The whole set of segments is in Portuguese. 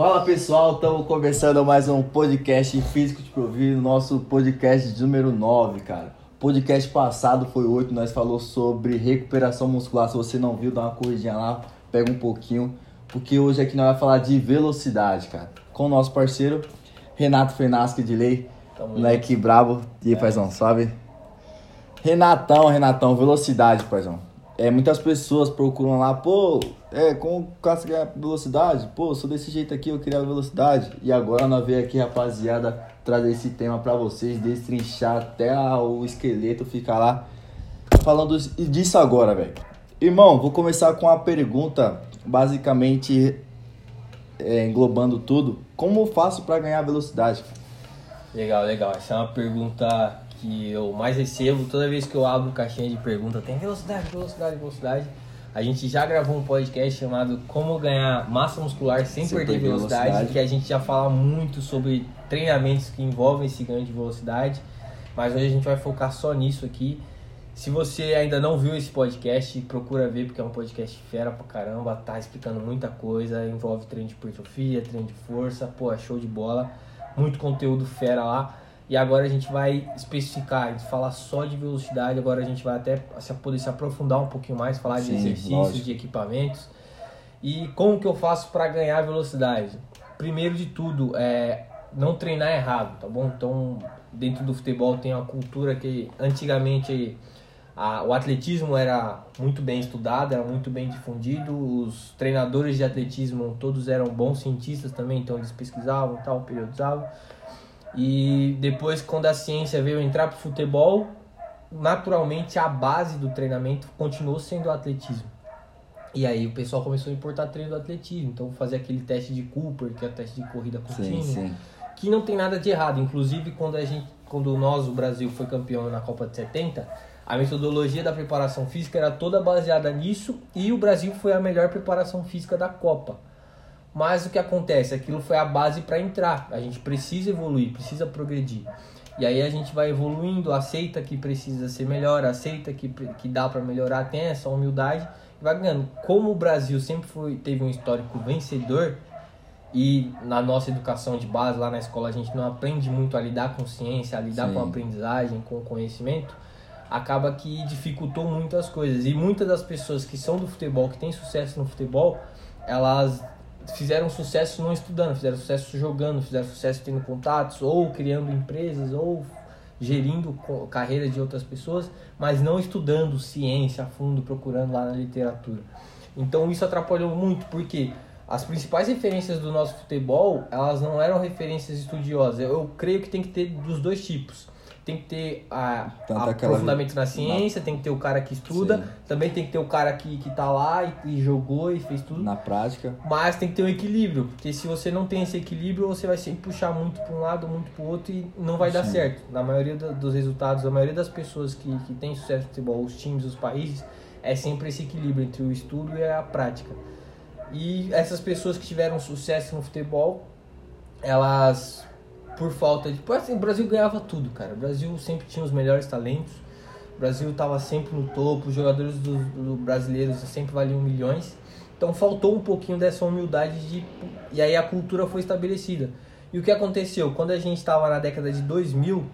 Fala pessoal, estamos começando mais um podcast Físico de Provido, nosso podcast número 9, cara. Podcast passado foi 8, nós falou sobre recuperação muscular. Se você não viu, dá uma corridinha lá, pega um pouquinho, porque hoje aqui nós vamos falar de velocidade, cara. Com o nosso parceiro Renato Fenasque de Lei, Tamo moleque brabo. E aí, paizão, suave? Renatão, Renatão, velocidade, paizão. É, muitas pessoas procuram lá, pô, é, como o cara ganha velocidade? Pô, sou desse jeito aqui, eu queria velocidade. E agora nós veio aqui, rapaziada, trazer esse tema pra vocês, destrinchar até o esqueleto ficar lá falando disso agora, velho. Irmão, vou começar com uma pergunta, basicamente é, englobando tudo. Como eu faço pra ganhar velocidade? Legal, legal. Essa é uma pergunta que eu mais recebo toda vez que eu abro caixinha de pergunta. Tem velocidade, velocidade, velocidade. A gente já gravou um podcast chamado Como Ganhar Massa Muscular Sem, Sem perder, velocidade, velocidade. que a gente já fala muito sobre treinamentos que envolvem esse ganho de velocidade. Mas hoje a gente vai focar só nisso aqui. Se você ainda não viu esse podcast, procura ver porque é um podcast fera pra caramba, tá explicando muita coisa, envolve treino de hipertrofia, treino de força, pô, é show de bola, muito conteúdo fera lá. E agora a gente vai especificar, a gente falar só de velocidade, agora a gente vai até se- poder se aprofundar um pouquinho mais, falar de Sim, exercícios, lógico. de equipamentos. E como que eu faço para ganhar velocidade? Primeiro de tudo, é não treinar errado, tá bom? Então, dentro do futebol tem uma cultura que antigamente a- o atletismo era muito bem estudado, era muito bem difundido, os treinadores de atletismo todos eram bons cientistas também, então eles pesquisavam, tal, periodizavam. E depois, quando a ciência veio entrar pro futebol, naturalmente a base do treinamento continuou sendo o atletismo. E aí o pessoal começou a importar treino do atletismo, então fazer aquele teste de Cooper, que é o teste de corrida contínua, Sim, sim. que não tem nada de errado. Inclusive, quando a gente, quando nós, o Brasil, foi campeão na Copa de 70, a metodologia da preparação física era toda baseada nisso e o Brasil foi a melhor preparação física da Copa. Mas o que acontece? Aquilo foi a base para entrar. A gente precisa evoluir, precisa progredir. E aí a gente vai evoluindo, aceita que precisa ser melhor, aceita que, que dá para melhorar, tem essa humildade e vai ganhando. Como o Brasil sempre foi, teve um histórico vencedor, e na nossa educação de base, lá na escola, a gente não aprende muito a lidar com ciência, a lidar Sim. com a aprendizagem, com o conhecimento, acaba que dificultou muitas coisas. E muitas das pessoas que são do futebol, que têm sucesso no futebol, elas fizeram sucesso não estudando, fizeram sucesso jogando, fizeram sucesso tendo contatos, ou criando empresas, ou gerindo carreiras de outras pessoas, mas não estudando ciência a fundo, procurando lá na literatura. Então isso atrapalhou muito, porque as principais referências do nosso futebol, elas não eram referências estudiosas. Eu creio que tem que ter dos dois tipos. Tem que ter a, aprofundamento na ciência, tem que ter o cara que estuda, Sim. também tem que ter o cara que, que tá lá e, e jogou e fez tudo. Na prática, Mas tem que ter um equilíbrio, porque se você não tem esse equilíbrio, você vai sempre puxar muito para um lado, muito para o outro e não vai dar Sim. certo. Na maioria dos resultados, a maioria das pessoas que, que tem sucesso no futebol, os times, os países, é sempre esse equilíbrio entre o estudo e a prática. E essas pessoas que tiveram sucesso no futebol, elas, por falta de. Assim, o Brasil ganhava tudo, cara. O Brasil sempre tinha os melhores talentos. O Brasil estava sempre no topo, os jogadores do, do brasileiros sempre valiam milhões. Então faltou um pouquinho dessa humildade de e aí a cultura foi estabelecida. E o que aconteceu? Quando a gente estava na década de 2000,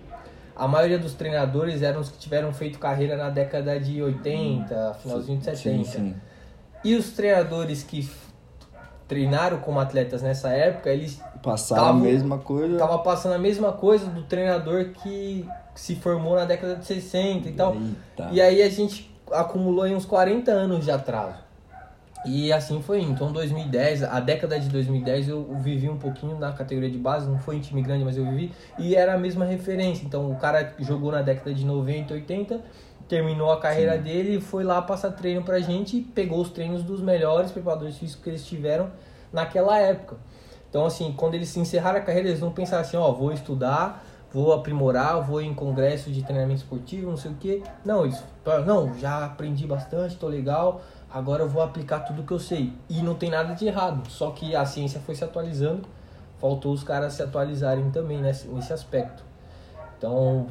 a maioria dos treinadores eram os que tiveram feito carreira na década de 80, finalzinho de 70. sim, sim. E os treinadores que treinaram como atletas nessa época, eles Passaram Tava- a mesma coisa. tava passando a mesma coisa do treinador que se formou na década de 60 e tal. Eita. E aí a gente acumulou aí uns 40 anos de atraso. E assim foi. Então 2010, a década de 2010 eu vivi um pouquinho na categoria de base, não foi em time grande, mas eu vivi. E era a mesma referência. Então o cara jogou na década de 90, 80, terminou a carreira dele, foi lá passar treino pra gente e pegou os treinos dos melhores preparadores físicos que eles tiveram naquela época. Então, assim, quando eles se encerraram a carreira, eles não pensaram assim, ó, vou estudar, vou aprimorar, vou em congresso de treinamento esportivo, não sei o quê. Não, falaram, não, já aprendi bastante, tô legal, agora eu vou aplicar tudo que eu sei. E não tem nada de errado, só que a ciência foi se atualizando, faltou os caras se atualizarem também nesse, nesse aspecto. Então,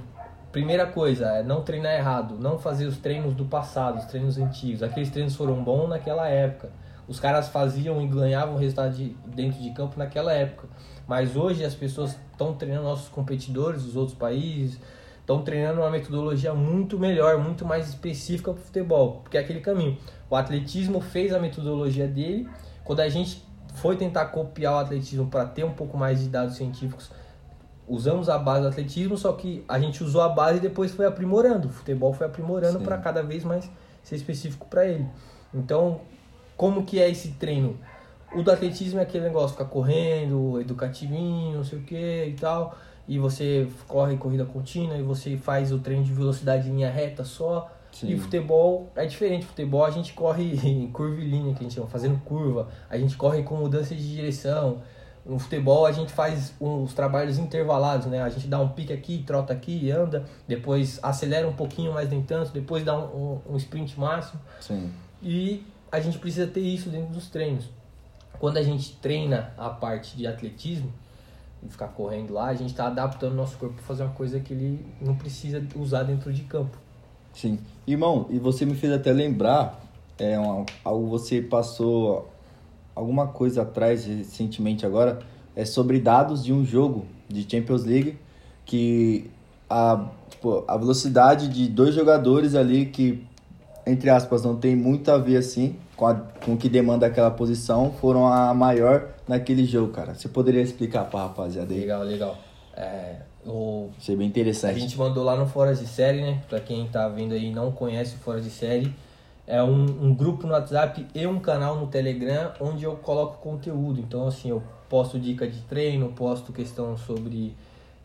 primeira coisa é não treinar errado, não fazer os treinos do passado, os treinos antigos. Aqueles treinos foram bons naquela época. os caras faziam e ganhavam resultado de, dentro de campo naquela época. Mas hoje as pessoas estão treinando nossos competidores dos outros países, estão treinando uma metodologia muito melhor, muito mais específica para o futebol, porque é aquele caminho. O atletismo fez a metodologia dele, quando a gente foi tentar copiar o atletismo para ter um pouco mais de dados científicos, usamos a base do atletismo, só que a gente usou a base e depois foi aprimorando. O futebol foi aprimorando para cada vez mais ser específico para ele. Então, como que é esse treino? O do atletismo é aquele negócio, ficar correndo, educativinho, não sei o que e tal. E você corre corrida contínua e você faz o treino de velocidade em linha reta só. Sim. E futebol é diferente. Futebol a gente corre em curvilínea, que a gente chama, fazendo curva. A gente corre com mudança de direção. No futebol a gente faz os trabalhos intervalados, né? A gente dá um pique aqui, trota aqui, anda, depois acelera um pouquinho, mas nem tanto, depois dá um, um, um sprint máximo. Sim. E a gente precisa ter isso dentro dos treinos. Quando a gente treina a parte de atletismo, e ficar correndo lá, a gente está adaptando o nosso corpo para fazer uma coisa que ele não precisa usar dentro de campo. Sim. Irmão, e você me fez até lembrar, é, uma, algo você passou alguma coisa atrás recentemente agora, é sobre dados de um jogo de Champions League que a, tipo, a velocidade de dois jogadores ali que, entre aspas, não tem muito a ver assim com, a, com o que demanda aquela posição, foram a maior naquele jogo, cara. Você poderia explicar pra rapaziada aí? Legal, legal. É, o... Achei bem interessante. A gente mandou lá no Fora de Série, né? Pra quem tá vendo aí e não conhece o Fora de Série, é um, um, grupo no WhatsApp e um canal no Telegram onde eu coloco conteúdo. Então, assim, eu posto dica de treino, posto questão sobre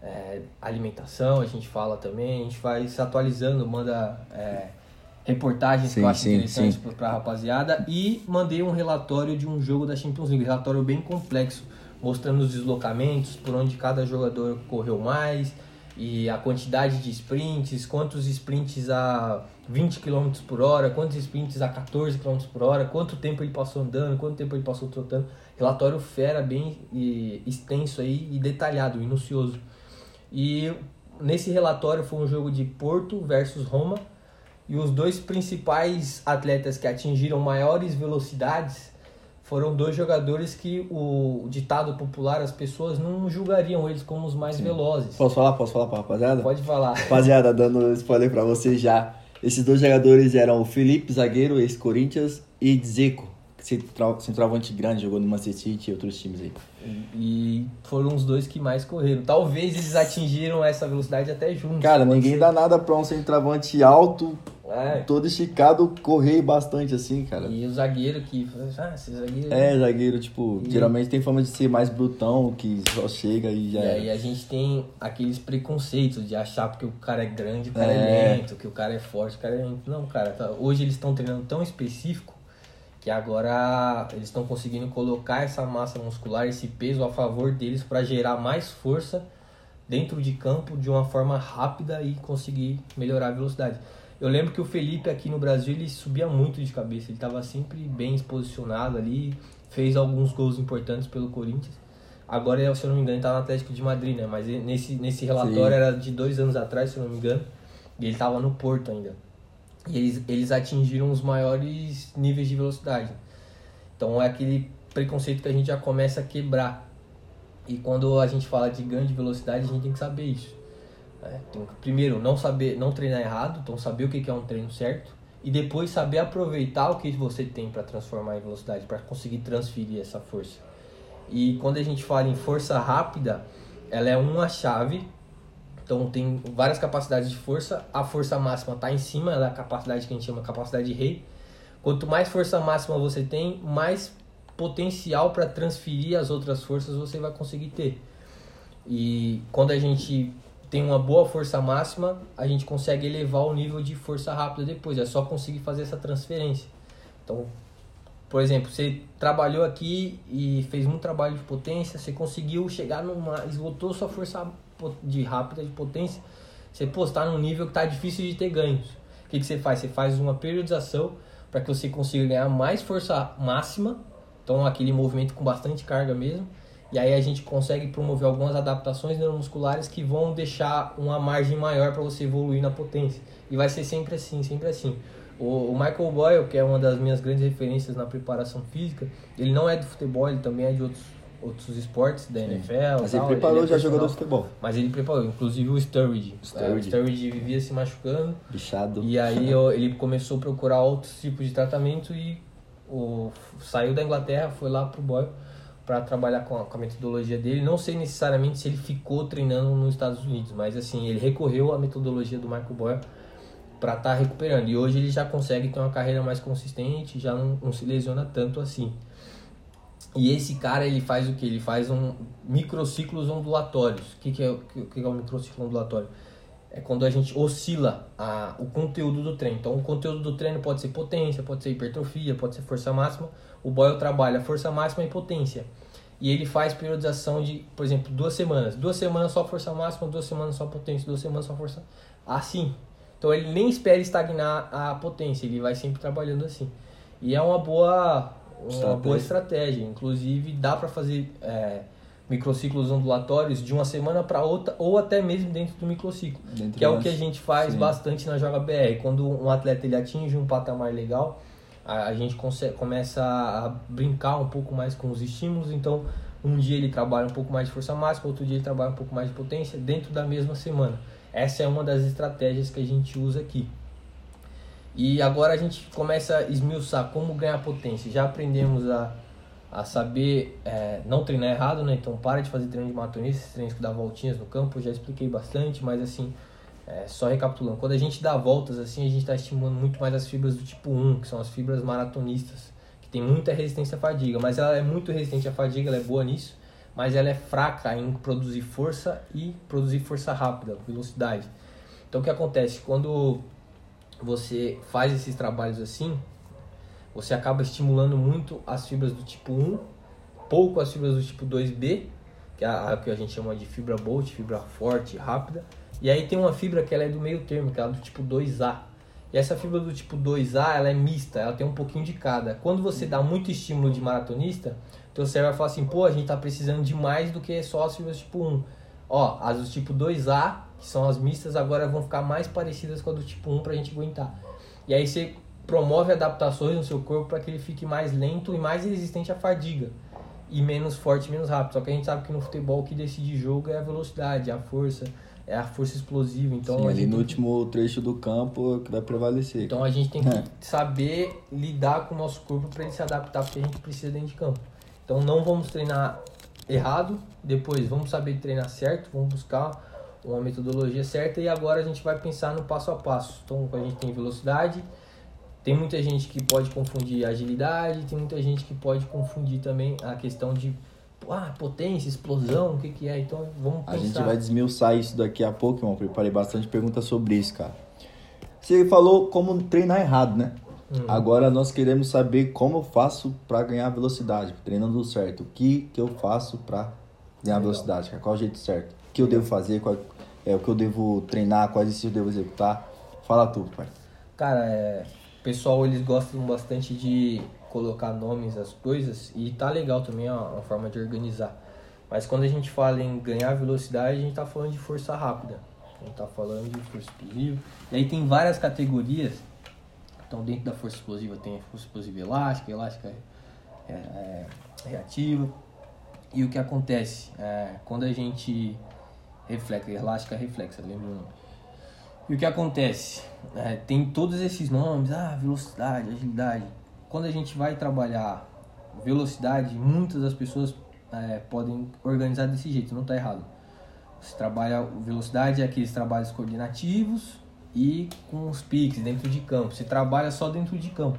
é, alimentação, a gente fala também, a gente vai se atualizando, manda é, reportagens sim, que eu acho sim, interessantes para a rapaziada. E mandei um relatório de um jogo da Champions League, relatório bem complexo, mostrando os deslocamentos, por onde cada jogador correu mais e a quantidade de sprints, quantos sprints a 20 km por hora, quantos sprints a 14 km por hora, quanto tempo ele passou andando, quanto tempo ele passou trotando. Relatório fera, bem extenso aí e detalhado, minucioso. E nesse relatório foi um jogo de Porto versus Roma e os dois principais atletas que atingiram maiores velocidades foram dois jogadores que o ditado popular, as pessoas não julgariam eles como os mais Sim. velozes. Posso falar? Posso falar pra rapaziada? Pode falar. Rapaziada, dando spoiler pra você já. Esses dois jogadores eram o Felipe Zagueiro, ex-Corinthians, e Dzeko, centroavante grande, jogou no Manchester City e outros times aí. E foram os dois que mais correram. Talvez eles atingiram essa velocidade até juntos. Cara, ninguém ser. dá nada pra um centroavante alto, é. todo esticado, correr bastante assim, cara. E o zagueiro que. Ah, esse zagueiro. É, zagueiro, tipo, e... geralmente tem fama de ser mais brutão, que só chega e já. E aí a gente tem aqueles preconceitos de achar porque o cara é grande, o cara é, é lento, que o cara é forte, o cara é lento. Não, cara, tá... hoje eles estão treinando tão específico que agora eles estão conseguindo colocar essa massa muscular, esse peso a favor deles para gerar mais força dentro de campo de uma forma rápida e conseguir melhorar a velocidade. Eu lembro que o Felipe aqui no Brasil ele subia muito de cabeça, ele estava sempre bem posicionado ali, fez alguns gols importantes pelo Corinthians. Agora, se eu não me engano, ele tá no Atlético de Madrid, né? Mas nesse, nesse relatório Sim. era de dois anos atrás, se eu não me engano, e ele estava no Porto ainda. E eles, eles atingiram os maiores níveis de velocidade. Então é aquele preconceito que a gente já começa a quebrar. E quando a gente fala de ganho de velocidade, a gente tem que saber isso. Né? Tem que, primeiro, não saber, não treinar errado, então saber o que é um treino certo. E depois saber aproveitar o que você tem para transformar em velocidade, para conseguir transferir essa força. E quando a gente fala em força rápida, ela é uma chave então tem várias capacidades de força. A força máxima está em cima da capacidade que a gente chama capacidade de rei. Quanto mais força máxima você tem, mais potencial para transferir as outras forças você vai conseguir ter. E quando a gente tem uma boa força máxima, a gente consegue elevar o nível de força rápida depois. É só conseguir fazer essa transferência. Então, por exemplo, você trabalhou aqui e fez muito trabalho de potência, você conseguiu chegar numa. esgotou sua força de rápida, de potência, você postar num nível que tá difícil de ter ganhos. O que, que você faz? Você faz uma periodização para que você consiga ganhar mais força máxima, então aquele movimento com bastante carga mesmo, e aí a gente consegue promover algumas adaptações neuromusculares que vão deixar uma margem maior para você evoluir na potência. E vai ser sempre assim, sempre assim. O, Michael Boyle, que é uma das minhas grandes referências na preparação física, ele não é do futebol, ele também é de outros, outros esportes, da NFL. Mas ele tal, preparou ele é já jogador de futebol. Mas ele preparou, inclusive o Sturridge. Sturridge. É, o Sturridge vivia se machucando. Bichado. E aí ele começou a procurar outros tipos de tratamento e o, saiu da Inglaterra, foi lá pro Boyle para trabalhar com a, com a metodologia dele. Não sei necessariamente se ele ficou treinando nos Estados Unidos, mas assim, ele recorreu à metodologia do Michael Boyle para estar recuperando. E hoje ele já consegue ter uma carreira mais consistente, já não, não se lesiona tanto assim. E esse cara, ele faz o que? Ele faz um microciclos ondulatórios. O que, que, é, que que é o microciclo ondulatório? É quando a gente oscila a, o conteúdo do treino. Então, o conteúdo do treino pode ser potência, pode ser hipertrofia, pode ser força máxima. O Boyle trabalha força máxima e potência. E ele faz periodização de, por exemplo, duas semanas. Duas semanas só força máxima, duas semanas só potência, duas semanas só força... Assim. Então, ele nem espera estagnar a potência, ele vai sempre trabalhando assim. E é uma boa, uma Estratégia. boa estratégia. Inclusive, dá para fazer é, microciclos ondulatórios de uma semana para outra, ou até mesmo dentro do microciclo. Dentro Que é o que a gente faz Sim. bastante na Joga BR. Quando um atleta ele atinge um patamar legal, a, a gente começa a brincar um pouco mais com os estímulos. Então, um dia ele trabalha um pouco mais de força máxima, outro dia ele trabalha um pouco mais de potência, dentro da mesma semana. Essa é uma das estratégias que a gente usa aqui. E agora a gente começa a esmiuçar como ganhar potência. Já aprendemos a, a saber é, não treinar errado, né? Então para de fazer treino de maratonista, treinos que dá voltinhas no campo, já expliquei bastante, mas assim, é, só recapitulando. Quando a gente dá voltas assim, a gente está estimulando muito mais as fibras do tipo 1, que são as fibras maratonistas, que tem muita resistência à fadiga, mas ela é muito resistente à fadiga, ela é boa nisso, mas ela é fraca em produzir força e produzir força rápida, velocidade. Então o que acontece? Quando você faz esses trabalhos assim, você acaba estimulando muito as fibras do tipo 1, pouco as fibras do tipo 2B, que é a, que a gente chama de fibra bolt, fibra forte, rápida. E aí tem uma fibra que ela é do meio termo, que é do tipo 2A. E essa fibra do tipo 2A, ela é mista, ela tem um pouquinho de cada. Quando você dá muito estímulo de maratonista, teu cérebro vai falar assim, pô, a gente tá precisando de mais do que só as fibras tipo 1. Ó, as do tipo 2A, que são as mistas, agora vão ficar mais parecidas com a do tipo 1 pra gente aguentar. E aí você promove adaptações no seu corpo para que ele fique mais lento e mais resistente à fadiga. E menos forte menos rápido. Só que a gente sabe que no futebol o que decide jogo é a velocidade, é a força, é a força explosiva. Então Sim, ali no último trecho do campo que vai prevalecer. então a gente tem que É. saber lidar com o nosso corpo para ele se adaptar porque a gente precisa dentro de campo. Então não vamos treinar errado, depois vamos saber treinar certo, vamos buscar uma metodologia certa e agora a gente vai pensar no passo a passo. Então a gente tem velocidade, tem muita gente que pode confundir agilidade, tem muita gente que pode confundir também a questão de ah, potência, explosão, o que que é. Então vamos pensar. A gente vai desmiuçar isso daqui a pouco, irmão. Preparei bastante perguntas sobre isso, cara. Você falou como treinar errado, né? Hum. Agora nós queremos saber como eu faço pra ganhar velocidade, treinando certo. O que que eu faço pra ganhar Legal. velocidade? Qual é o jeito certo? O que eu devo fazer? Qual é o que eu devo treinar? Quais exercícios eu devo executar? Fala tudo, pai. Cara, é, o pessoal eles gostam bastante de colocar nomes às coisas e tá legal também é uma, forma de organizar. Mas quando a gente fala em ganhar velocidade, a gente tá falando de força rápida. A gente tá falando de força explosiva. E aí tem várias categorias. Então dentro da força explosiva tem a força explosiva elástica, elástica é, é, reativa. E o que acontece? É, quando a gente reflexa, elástica reflexa, lembra o nome? E o que acontece? É, tem todos esses nomes, ah, velocidade, agilidade. Quando a gente vai trabalhar velocidade, muitas das pessoas é, podem organizar desse jeito, não está errado. Você trabalha velocidade, é aqueles trabalhos coordenativos e com os piques dentro de campo. Você trabalha só dentro de campo.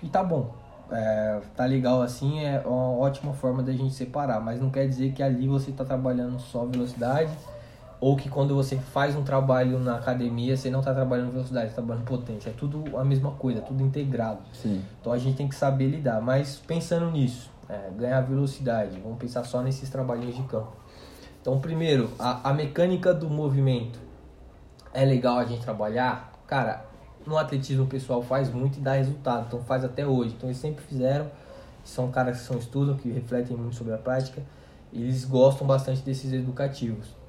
E tá bom. É, tá legal assim, é uma ótima forma da gente separar, mas não quer dizer que ali você tá trabalhando só velocidade ou que quando você faz um trabalho na academia você não está trabalhando velocidade, está trabalhando potência. É tudo a mesma coisa, tudo integrado. Sim. Então a gente tem que saber lidar. Mas pensando nisso, é, ganhar velocidade, vamos pensar só nesses trabalhinhos de campo. Então, primeiro, a, a mecânica do movimento é legal a gente trabalhar. Cara, no atletismo o pessoal faz muito e dá resultado, então faz até hoje. Então eles sempre fizeram. São caras que são estudam, que refletem muito sobre a prática. Eles gostam bastante desses educativos.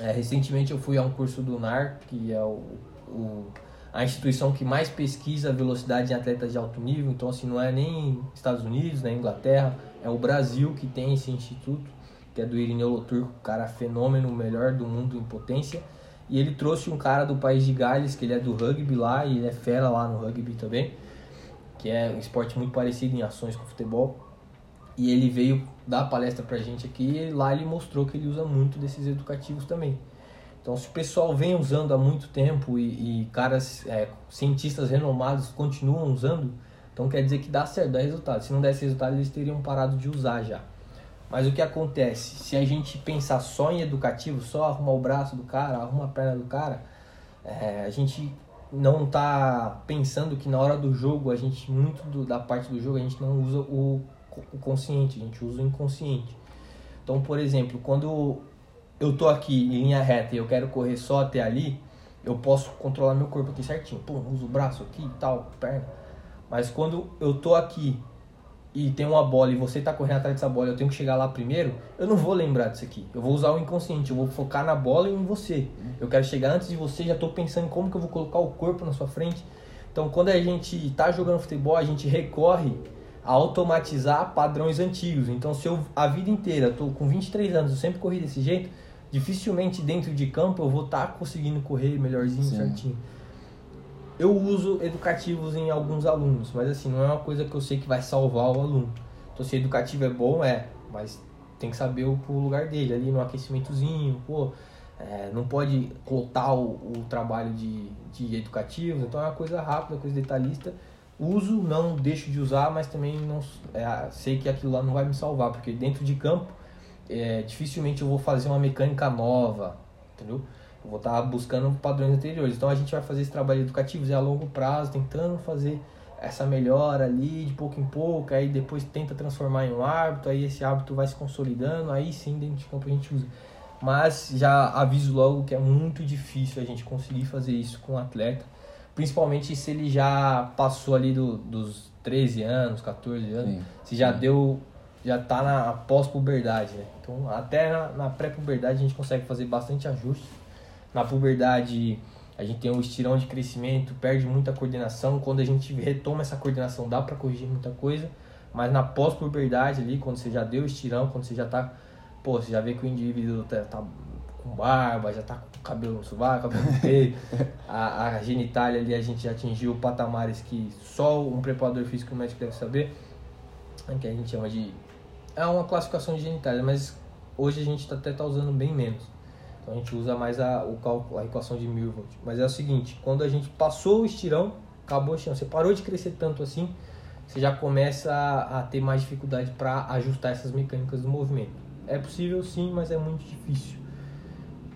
É, recentemente eu fui a um curso do NAR, que é o, o- a instituição que mais pesquisa velocidade em atletas de alto nível. Então, assim, não é nem Estados Unidos, nem Inglaterra, é o Brasil que tem esse instituto, que é do Irineu Loturco, cara fenômeno, melhor do mundo em potência. E ele trouxe um cara do país de Gales, que ele é do rugby lá, e ele é fera lá no rugby também, que é um esporte muito parecido em ações com futebol. E ele veio dar palestra pra gente aqui e lá ele mostrou que ele usa muito desses educativos também. Então, se o pessoal vem usando há muito tempo e, e caras, é, cientistas renomados continuam usando, então quer dizer que dá certo, dá resultado. Se não desse resultado, eles teriam parado de usar já. Mas o que acontece? Se a gente pensar só em educativo, só arrumar o braço do cara, arrumar a perna do cara, é, a gente não tá pensando que na hora do jogo, a gente, muito do, da parte do jogo, a gente não usa o, consciente, a gente usa o inconsciente. Então, por exemplo, quando eu tô aqui em linha reta e eu quero correr só até ali, eu posso controlar meu corpo aqui certinho. Pum, uso o braço aqui e tal, perna. Mas quando eu tô aqui e tem uma bola e você tá correndo atrás dessa bola, eu tenho que chegar lá primeiro, eu não vou lembrar disso aqui. Eu vou usar o inconsciente, eu vou focar na bola e em você. Eu quero chegar antes de você, já tô pensando em como que eu vou colocar o corpo na sua frente. Então, quando a gente tá jogando futebol, a gente recorre a automatizar padrões antigos. Então, se eu a vida inteira, tô com 23 anos, eu sempre corri desse jeito, dificilmente dentro de campo eu vou estar tá conseguindo correr melhorzinho, Sim. certinho. Eu uso educativos em alguns alunos, mas assim, não é uma coisa que eu sei que vai salvar o aluno. Então, se educativo é bom, é, mas tem que saber o, o lugar dele, ali no aquecimentozinho, pô, é, não pode lotar o, o trabalho de, de educativos, então é uma coisa rápida, coisa detalhista. Uso, não deixo de usar, mas também não é, sei que aquilo lá não vai me salvar, porque dentro de campo é, dificilmente eu vou fazer uma mecânica nova, entendeu? Eu vou estar tá buscando padrões anteriores. Então a gente vai fazer esse trabalho educativo a longo prazo, tentando fazer essa melhora ali de pouco em pouco, aí depois tenta transformar em um hábito, aí esse hábito vai se consolidando, aí sim dentro de campo a gente usa. Mas já aviso logo que é muito difícil a gente conseguir fazer isso com um atleta, principalmente se ele já passou ali do, dos 13 anos, 14 anos, sim, se já sim. deu já está na pós-puberdade, né? Então, até na, na pré-puberdade a gente consegue fazer bastante ajustes. Na puberdade a gente tem um estirão de crescimento, perde muita coordenação. Quando a gente retoma essa coordenação, dá para corrigir muita coisa. Mas na pós-puberdade ali, quando você já deu o estirão, quando você já tá, pô, você já vê que o indivíduo tá, tá com barba, já tá com cabelo no sovaco, cabelo no peito, a, a genitália ali a gente já atingiu patamares que só um preparador físico médico deve saber, né, que a gente chama de é uma classificação de genitália, mas hoje a gente tá, até está usando bem menos. Então a gente usa mais a, o cálculo, a equação de Milvold. Mas é o seguinte, quando a gente passou o estirão, acabou o estirão, você parou de crescer tanto assim, você já começa a, a ter mais dificuldade para ajustar essas mecânicas do movimento. É possível sim, mas é muito difícil.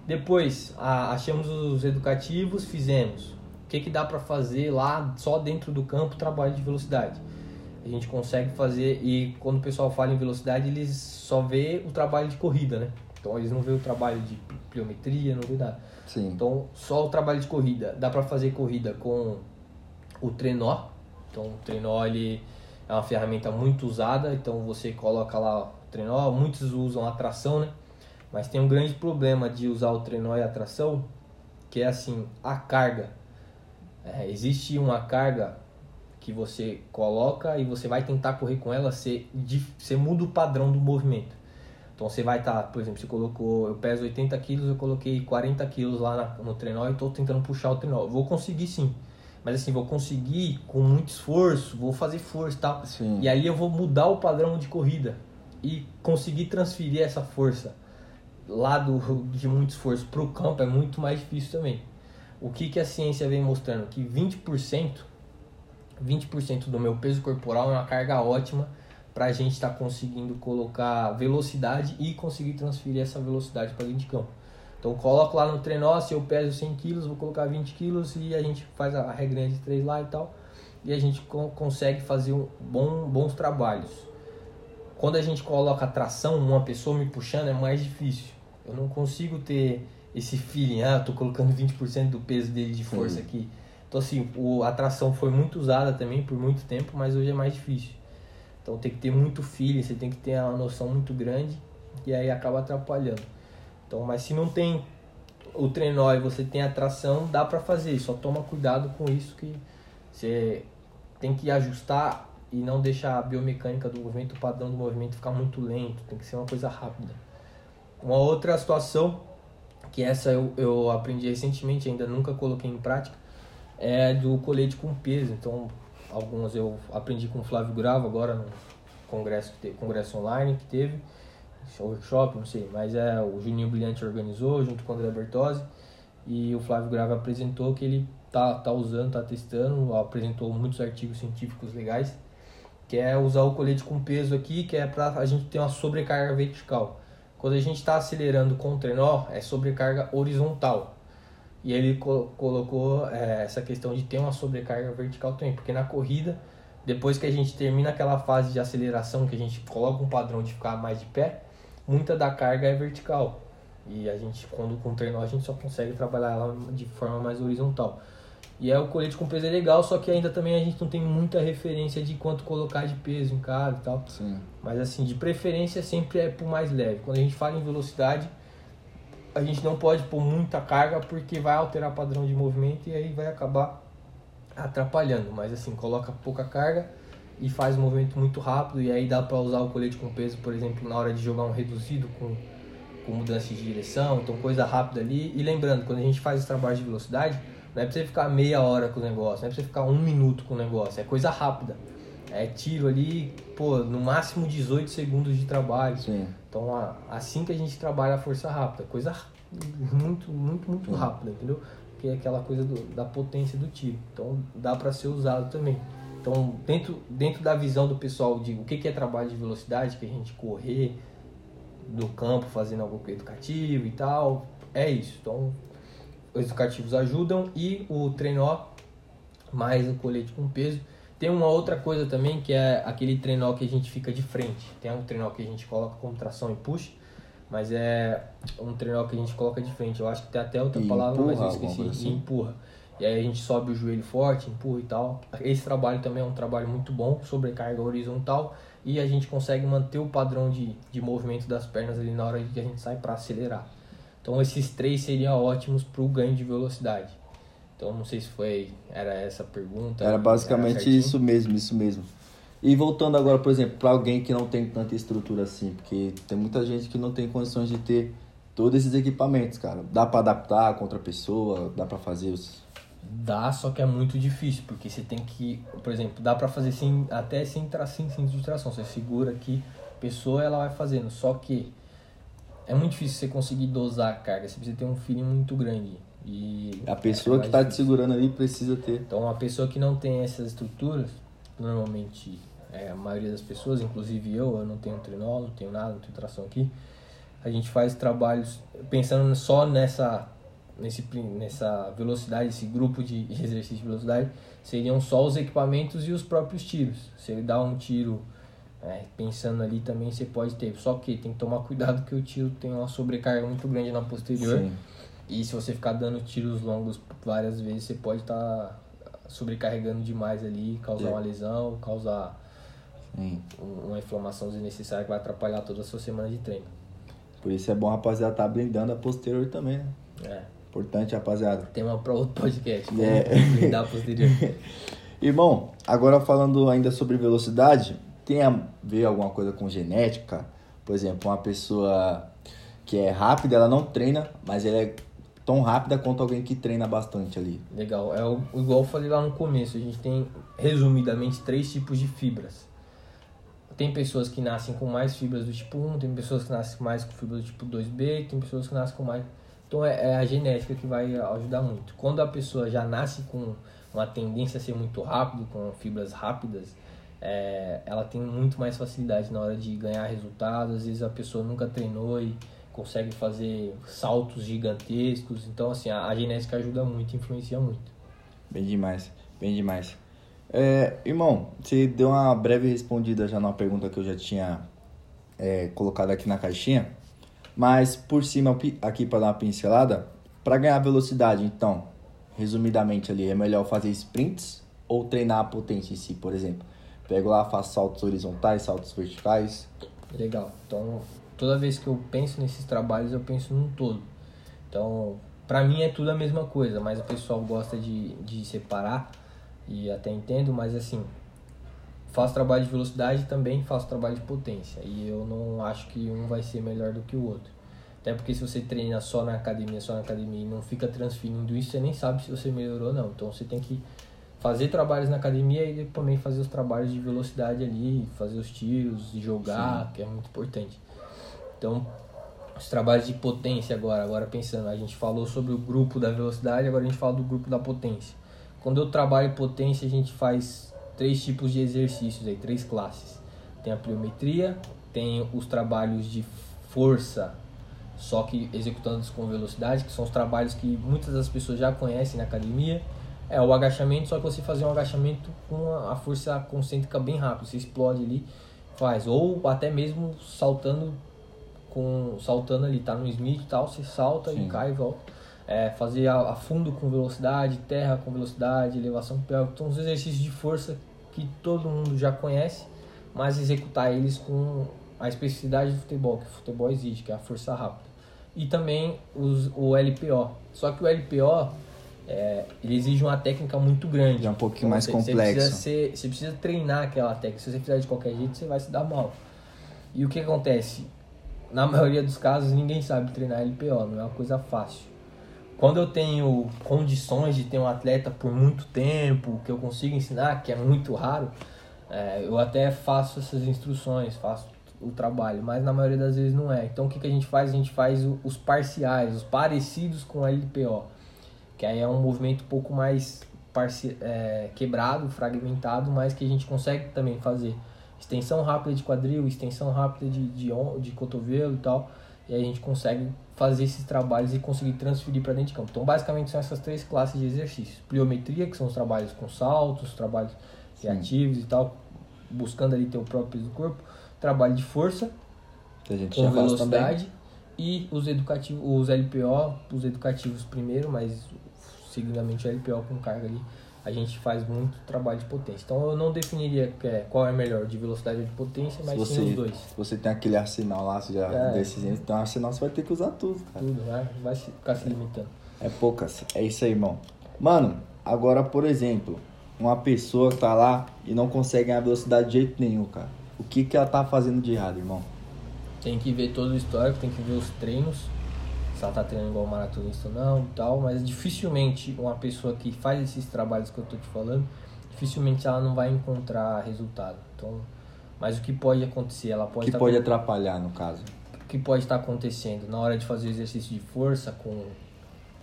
Depois, a, achamos os educativos, fizemos. O que, que dá para fazer lá só dentro do campo trabalho de velocidade? a gente consegue fazer e quando o pessoal fala em velocidade eles só vê o trabalho de corrida, né? Então eles não vê o trabalho de pliometria, não vê nada. Sim. Então só o trabalho de corrida. Dá para fazer corrida com o trenó. Então o trenó ele é uma ferramenta muito usada, então você coloca lá o trenó, muitos usam a tração, né? Mas tem um grande problema de usar o trenó e a tração, que é assim, a carga. É, existe uma carga que você coloca e você vai tentar correr com ela, você, você muda o padrão do movimento. Então você vai estar, tá, por exemplo, você colocou, eu peso 80 quilos, eu coloquei 40 quilos lá na, no trenó e estou tentando puxar o trenó. Vou conseguir sim, mas assim, vou conseguir com muito esforço, vou fazer força e tal. Sim. E aí eu vou mudar o padrão de corrida e conseguir transferir essa força lá do, de muito esforço para o campo é muito mais difícil também. O que, que a ciência vem mostrando? Que 20% 20% do meu peso corporal é uma carga ótima para a gente estar tá conseguindo colocar velocidade e conseguir transferir essa velocidade para dentro de campo. Então coloco lá no trenó, se eu peso 100 kg, vou colocar 20 kg e a gente faz a regrinha de 3 lá e tal. E a gente consegue fazer um bom, bons trabalhos. Quando a gente coloca tração, uma pessoa me puxando é mais difícil. Eu não consigo ter esse feeling, ah, tô colocando 20% do peso dele de força Sim. aqui. Então, assim, o, a tração foi muito usada também por muito tempo, mas hoje é mais difícil. Então, tem que ter muito feeling, você tem que ter uma noção muito grande e aí acaba atrapalhando. Então, mas se não tem o trenó e você tem a tração, dá pra fazer. Só toma cuidado com isso que você tem que ajustar e não deixar a biomecânica do movimento, o padrão do movimento ficar muito lento. Tem que ser uma coisa rápida. Uma outra situação, que essa eu, eu aprendi recentemente, ainda nunca coloquei em prática, é do colete com peso. Então, algumas eu aprendi com o Flávio Grava agora no congresso, congresso online que teve, workshop, não sei, mas é o Juninho Brilhante organizou junto com o André Bertozzi e o Flávio Grava apresentou que ele tá, tá usando, tá testando, apresentou muitos artigos científicos legais, que é usar o colete com peso aqui, que é para a gente ter uma sobrecarga vertical. Quando a gente está acelerando com o trenó, é sobrecarga horizontal. E ele co colocou é, essa questão de ter uma sobrecarga vertical também, porque na corrida, depois que a gente termina aquela fase de aceleração, que a gente coloca um padrão de ficar mais de pé, muita da carga é vertical. E a gente, quando com o trenó, a gente só consegue trabalhar ela de forma mais horizontal. E é o colete com peso é legal, só que ainda também a gente não tem muita referência de quanto colocar de peso em cada e tal. Sim. Mas assim, de preferência sempre é por mais leve. Quando a gente fala em velocidade, a gente não pode pôr muita carga porque vai alterar o padrão de movimento e aí vai acabar atrapalhando. Mas assim, coloca pouca carga e faz o movimento muito rápido e aí dá para usar o colete com peso, por exemplo, na hora de jogar um reduzido com, com mudança de direção, então coisa rápida ali. E lembrando, quando a gente faz esse trabalho de velocidade, não é pra você ficar meia hora com o negócio, não é pra você ficar um minuto com o negócio, é coisa rápida. É tiro ali, pô, no máximo 18 segundos de trabalho. Sim. Então, assim que a gente trabalha a força rápida, coisa muito, muito, muito Sim. rápida, entendeu? Que é aquela coisa do, da potência do tiro. Então, dá para ser usado também. Então, dentro, dentro da visão do pessoal de o que, que é trabalho de velocidade, que a gente correr do campo fazendo algo educativo e tal, é isso. Então, os educativos ajudam e o trenó mais o colete com peso. Tem uma outra coisa também que é aquele trenó que a gente fica de frente. Tem um trenó que a gente coloca como tração e push, mas é um trenó que a gente coloca de frente. Eu acho que tem até outra E palavra, mas eu empurra, esqueci. coisa E assim? empurra. E aí a gente sobe o joelho forte, empurra e tal. Esse trabalho também é um trabalho muito bom, sobrecarga horizontal. E a gente consegue manter o padrão de, de movimento das pernas ali na hora que a gente sai para acelerar. Então esses três seriam ótimos para o ganho de velocidade. Então não sei se foi era essa a pergunta. Era basicamente certinho? isso mesmo, isso mesmo. E voltando agora, por exemplo, para alguém que não tem tanta estrutura assim, porque tem muita gente que não tem condições de ter todos esses equipamentos, cara. Dá para adaptar com outra pessoa, dá para fazer os Dá, só que é muito difícil, porque você tem que, por exemplo, dá pra fazer sem, até sem, tra, sem cinto de tração. Você segura aqui, a pessoa ela vai fazendo, só que é muito difícil você conseguir dosar a carga, você precisa ter um feeling muito grande. E a pessoa que mais tá te segurando ali precisa ter. Então, uma pessoa que não tem essas estruturas, normalmente é, a maioria das pessoas, inclusive eu, eu não tenho trenó, não tenho nada, não tenho tração aqui. A gente faz trabalhos pensando só nessa, nesse, nessa velocidade, esse grupo de exercício de velocidade, seriam só os equipamentos e os próprios tiros. Se ele dá um tiro é, pensando ali também você pode ter, só que tem que tomar cuidado que o tiro tem uma sobrecarga muito grande na posterior. Sim. E se você ficar dando tiros longos várias vezes, você pode estar sobrecarregando demais ali, causar É. uma lesão, causar Sim. um- uma inflamação desnecessária que vai atrapalhar toda a sua semana de treino. Por isso é bom, rapaziada, tá blindando a posterior também, né? É. Importante, rapaziada. Tema para outro podcast. É. blindar a posterior. Irmão, agora falando ainda sobre velocidade, tem a ver alguma coisa com genética? Por exemplo, uma pessoa que é rápida, ela não treina, mas ela é tão rápida quanto alguém que treina bastante ali. Legal. É o, igual eu falei lá no começo, a gente tem resumidamente três tipos de fibras. Tem pessoas que nascem com mais fibras do tipo 1, tem pessoas que nascem mais com fibras do tipo 2B, tem pessoas que nascem com mais. Então é, é a genética que vai ajudar muito. Quando a pessoa já nasce com uma tendência a ser muito rápido, com fibras rápidas, é, ela tem muito mais facilidade na hora de ganhar resultados. Às vezes a pessoa nunca treinou e consegue fazer saltos gigantescos. Então, assim, a, a genética ajuda muito, influencia muito. Bem demais, bem demais. É, irmão, você deu uma breve respondida já numa pergunta que eu já tinha é, colocado aqui na caixinha, mas por cima aqui para dar uma pincelada, para ganhar velocidade, então, resumidamente ali, é melhor fazer sprints ou treinar a potência em si, por exemplo. Pego lá, faço saltos horizontais, saltos verticais. Legal. Então, toda vez que eu penso nesses trabalhos, eu penso num todo. Então, Pra mim é tudo a mesma coisa, mas o pessoal gosta de, de separar e até entendo, mas assim, faço trabalho de velocidade e também faço trabalho de potência. E eu não acho que um vai ser melhor do que o outro. Até porque se você treina só na academia, só na academia e não fica transferindo isso, você nem sabe se você melhorou ou não. Então você tem que fazer trabalhos na academia e também fazer os trabalhos de velocidade ali, fazer os tiros, jogar, Sim. que é muito importante. Então, os trabalhos de potência agora, agora pensando, a gente falou sobre o grupo da velocidade, agora a gente fala do grupo da potência. Quando eu trabalho potência, a gente faz três tipos de exercícios aí, três classes. Tem a pliometria, tem os trabalhos de força, só que executando com velocidade, que são os trabalhos que muitas das pessoas já conhecem na academia. É o agachamento, só que você fazer um agachamento com a força concêntrica bem rápido, você explode ali, faz. Ou até mesmo saltando com saltando ali, tá no Smith e tal, você salta Sim. e cai e volta. É, fazer a, a, fundo com velocidade, terra com velocidade, elevação pélvica, então os exercícios de força que todo mundo já conhece, mas executar eles com a especificidade do futebol, que o futebol exige, que é a força rápida. E também os, o LPO. Só que o LPO é, ele exige uma técnica muito grande. É um pouquinho então, mais você, complexo. Você precisa, ser, você precisa treinar aquela técnica. Se você fizer de qualquer jeito, você vai se dar mal. E o que acontece? Na maioria dos casos, ninguém sabe treinar LPO, não é uma coisa fácil. Quando eu tenho condições de ter um atleta por muito tempo, que eu consigo ensinar, que é muito raro, é, eu até faço essas instruções, faço o trabalho, mas na maioria das vezes não é. Então o que, que a gente faz? A gente faz os parciais, os parecidos com a LPO, que aí é um movimento um pouco mais é, quebrado, fragmentado, mas que a gente consegue também fazer extensão rápida de quadril, extensão rápida de, de, de cotovelo e tal, e aí a gente consegue fazer esses trabalhos e conseguir transferir para dentro de campo. Então, basicamente, são essas três classes de exercícios. Pliometria, que são os trabalhos com saltos, trabalhos reativos e tal, buscando ali ter o próprio peso do corpo. Trabalho de força, com velocidade. E os educativos, os LPO, os educativos primeiro, mas seguidamente o LPO com carga ali a gente faz muito trabalho de potência. Então eu não definiria que é, qual é melhor, de velocidade ou de potência, mas você, sim os dois. Você tem aquele arsenal lá, você já é. desses, então arsenal você vai ter que usar tudo, cara. Tudo, vai, vai ficar se limitando. É poucas, é isso aí, irmão. Mano, agora, por exemplo, uma pessoa tá lá e não consegue ganhar velocidade de jeito nenhum, cara. O que que ela tá fazendo de errado, irmão? Tem que ver todo o histórico, tem que ver os treinos se ela tá treinando igual maratonista ou não tal, mas dificilmente uma pessoa que faz esses trabalhos que eu tô te falando, dificilmente ela não vai encontrar resultado. Então, mas o que pode acontecer? Ela pode que tá pode com... atrapalhar no caso? O que pode estar acontecendo na hora de fazer o exercício de força com